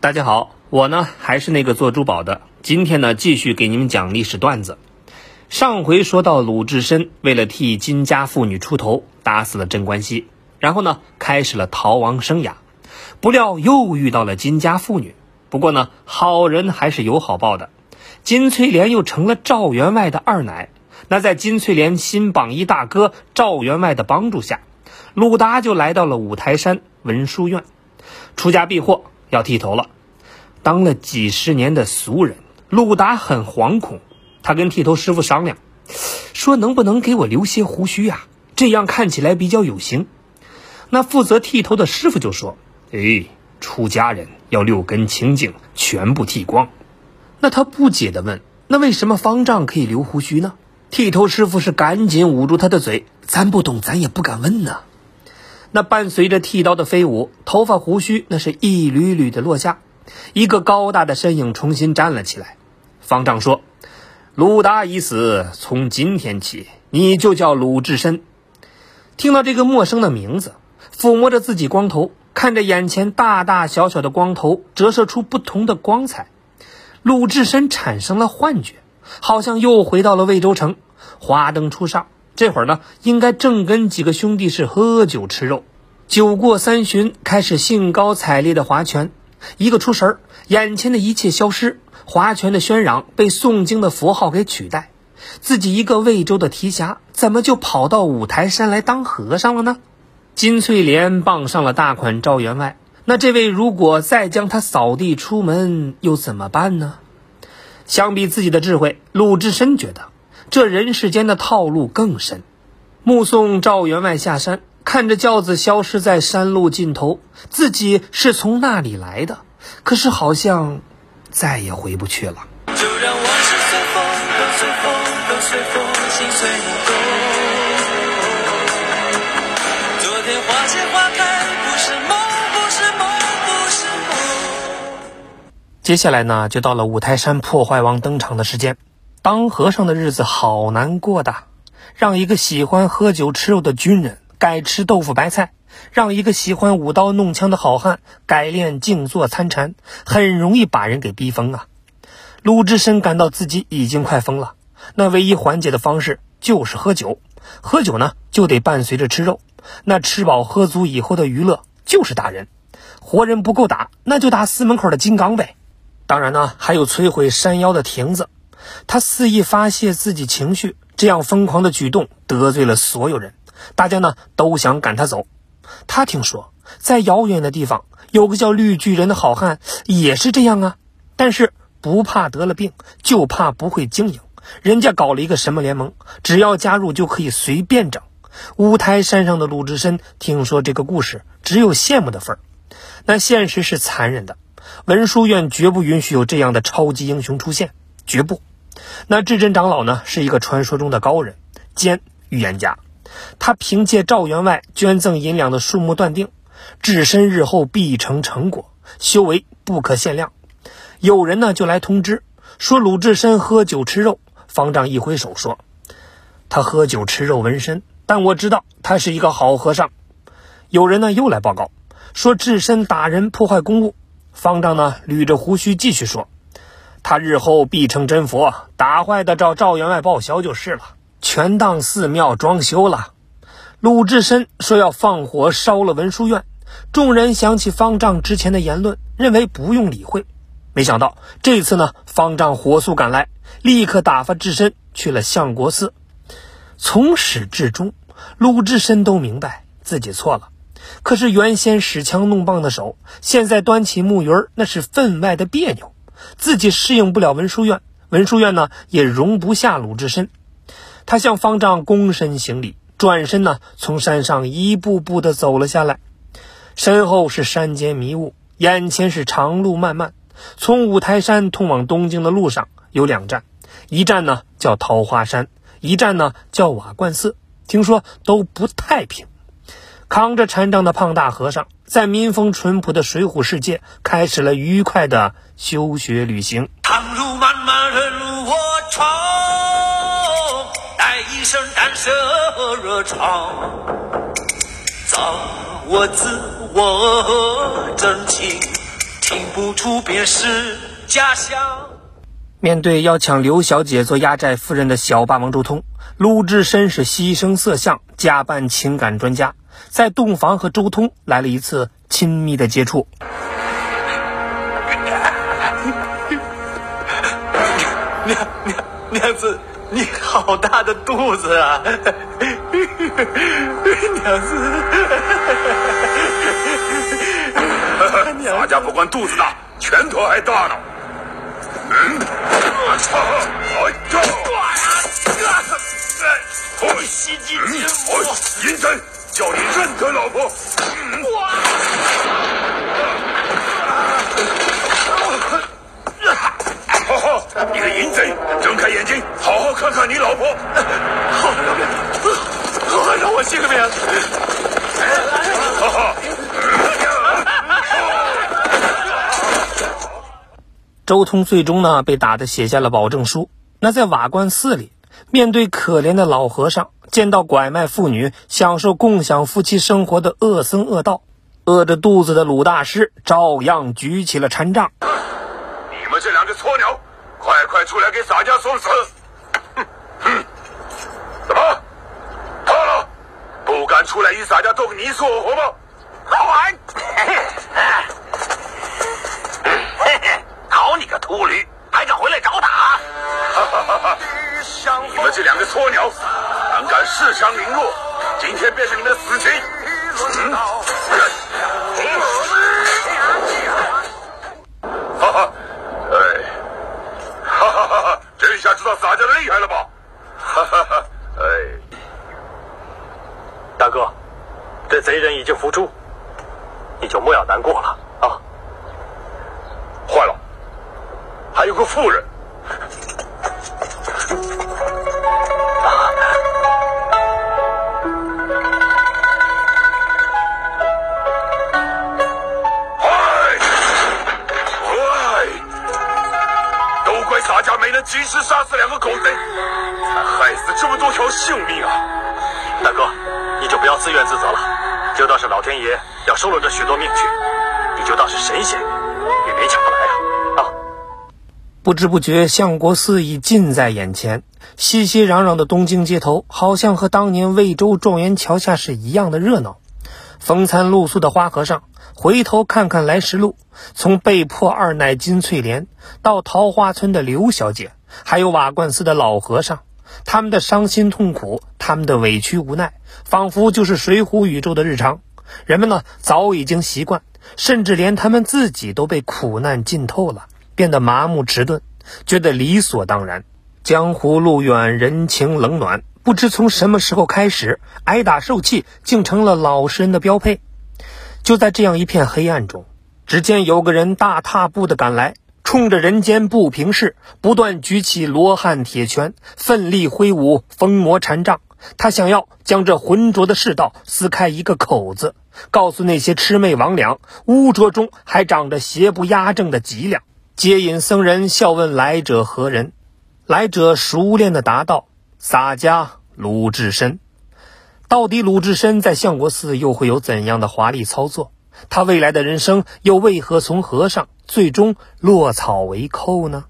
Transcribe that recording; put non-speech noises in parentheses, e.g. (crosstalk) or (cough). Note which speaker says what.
Speaker 1: 大家好，我呢还是那个做珠宝的，今天呢继续给你们讲历史段子。上回说到鲁智深为了替金家妇女出头，打死了镇关西，然后呢开始了逃亡生涯。不料又遇到了金家妇女，不过呢好人还是有好报的，金翠莲又成了赵员外的二奶。那在金翠莲新榜一大哥赵员外的帮助下，鲁达就来到了五台山文殊院，出家避祸，要剃头了。当了几十年的俗人，鲁达很惶恐。他跟剃头师傅商量，说能不能给我留些胡须啊？这样看起来比较有型。那负责剃头的师傅就说：“哎，出家人要六根清净，全部剃光。”那他不解地问：“那为什么方丈可以留胡须呢？”剃头师傅是赶紧捂住他的嘴：“咱不懂，咱也不敢问呢。”那伴随着剃刀的飞舞，头发胡须那是一缕缕的落下。一个高大的身影重新站了起来。方丈说：“鲁达已死，从今天起，你就叫鲁智深。”听到这个陌生的名字，抚摸着自己光头，看着眼前大大小小的光头折射出不同的光彩，鲁智深产生了幻觉，好像又回到了魏州城。华灯初上，这会儿呢，应该正跟几个兄弟是喝酒吃肉。酒过三巡，开始兴高采烈的划拳。一个出神儿，眼前的一切消失，划拳的喧嚷被诵经的佛号给取代。自己一个魏州的提辖，怎么就跑到五台山来当和尚了呢？金翠莲傍上了大款赵员外，那这位如果再将他扫地出门，又怎么办呢？相比自己的智慧，鲁智深觉得这人世间的套路更深。目送赵员外下山。看着轿子消失在山路尽头，自己是从那里来的，可是好像再也回不去了。就让往事随风，都随风，都随风，心随动。昨天花谢花开，不是梦，不是梦，不是梦。接下来呢，就到了五台山破坏王登场的时间。当和尚的日子好难过的，让一个喜欢喝酒吃肉的军人。改吃豆腐白菜，让一个喜欢舞刀弄枪的好汉改练静坐参禅，很容易把人给逼疯啊！鲁智深感到自己已经快疯了，那唯一缓解的方式就是喝酒。喝酒呢，就得伴随着吃肉。那吃饱喝足以后的娱乐就是打人，活人不够打，那就打寺门口的金刚呗。当然呢，还有摧毁山腰的亭子。他肆意发泄自己情绪，这样疯狂的举动得罪了所有人。大家呢都想赶他走。他听说在遥远的地方有个叫绿巨人的好汉，也是这样啊。但是不怕得了病，就怕不会经营。人家搞了一个什么联盟，只要加入就可以随便整。五台山上的鲁智深听说这个故事，只有羡慕的份儿。那现实是残忍的，文殊院绝不允许有这样的超级英雄出现，绝不。那智真长老呢，是一个传说中的高人兼预言家。他凭借赵员外捐赠银两的数目断定，智深日后必成成果，修为不可限量。有人呢就来通知说鲁智深喝酒吃肉，方丈一挥手说：“他喝酒吃肉纹身，但我知道他是一个好和尚。”有人呢又来报告说智深打人破坏公物，方丈呢捋着胡须继续说：“他日后必成真佛，打坏的找赵员外报销就是了。”全当寺庙装修了。鲁智深说要放火烧了文殊院，众人想起方丈之前的言论，认为不用理会。没想到这次呢，方丈火速赶来，立刻打发智深去了相国寺。从始至终，鲁智深都明白自己错了。可是原先使枪弄棒的手，现在端起木鱼儿，那是分外的别扭。自己适应不了文殊院，文殊院呢也容不下鲁智深。他向方丈躬身行礼，转身呢，从山上一步步的走了下来。身后是山间迷雾，眼前是长路漫漫。从五台山通往东京的路上有两站，一站呢叫桃花山，一站呢叫瓦罐寺。听说都不太平。扛着禅杖的胖大和尚，在民风淳朴的水浒世界开始了愉快的修学旅行。长路漫漫，任我闯，带一身胆色和热肠，造我自我真情，听不出便是家乡。面对要抢刘小姐做压寨夫人的小霸王周通，鲁智深是牺牲色相，假扮情感专家，在洞房和周通来了一次亲密的接触。
Speaker 2: 娘娘娘子，你好大的肚子啊！娘子，
Speaker 3: 洒家不管肚子大，拳头还大呢。嗯，操！哎呀！
Speaker 2: 你袭击奸夫！
Speaker 3: 银针，叫你认得老婆。哇！好好，你个淫贼，睁开眼睛，好好看看你老婆。
Speaker 2: 好，好，让我谢个面。
Speaker 3: 哈哈。
Speaker 1: 周通最终呢被打的写下了保证书。那在瓦罐寺里，面对可怜的老和尚，见到拐卖妇女、享受共享夫妻生活的恶僧恶道，饿着肚子的鲁大师照样举起了禅杖。
Speaker 3: 你们这两只错鸟，快快出来给洒家送死！哼哼，怎么怕了？不敢出来与洒家斗个你死我活吗？
Speaker 2: 好玩！好你个秃驴，还敢回来找打？哈哈哈哈
Speaker 3: 你们这两个撮鸟，胆敢恃强凌弱，今天便是你们的死期！嗯，哈哈，哎，哈 (laughs) 哈哈哈！这下知道洒家的厉害了吧？哈哈哈，哎，
Speaker 2: 大哥，这贼人已经伏诛，你就莫要难过了啊！
Speaker 3: 坏了！还有个妇人，狗贼，才害死这么多条性命啊！
Speaker 2: 大哥，你就不要自怨自责了，就当是老天爷要收了这许多命去，你就当是神仙，也勉强不来啊！
Speaker 1: 不知不觉，相国寺已近在眼前。熙熙攘攘的东京街头，好像和当年魏州状元桥下是一样的热闹。风餐露宿的花和尚回头看看来时路，从被迫二奶金翠莲到桃花村的刘小姐，还有瓦罐寺的老和尚，他们的伤心痛苦，他们的委屈无奈，仿佛就是水浒宇宙的日常。人们呢，早已经习惯，甚至连他们自己都被苦难浸透了。变得麻木迟钝，觉得理所当然。江湖路远，人情冷暖，不知从什么时候开始，挨打受气竟成了老实人的标配。就在这样一片黑暗中，只见有个人大踏步的赶来，冲着人间不平事，不断举起罗汉铁拳，奋力挥舞风魔禅杖。他想要将这浑浊的世道撕开一个口子，告诉那些魑魅魍魉，污浊中还长着邪不压正的脊梁。接引僧人笑问来者何人？来者熟练的答道：“洒家鲁智深。”到底鲁智深在相国寺又会有怎样的华丽操作？他未来的人生又为何从和尚最终落草为寇呢？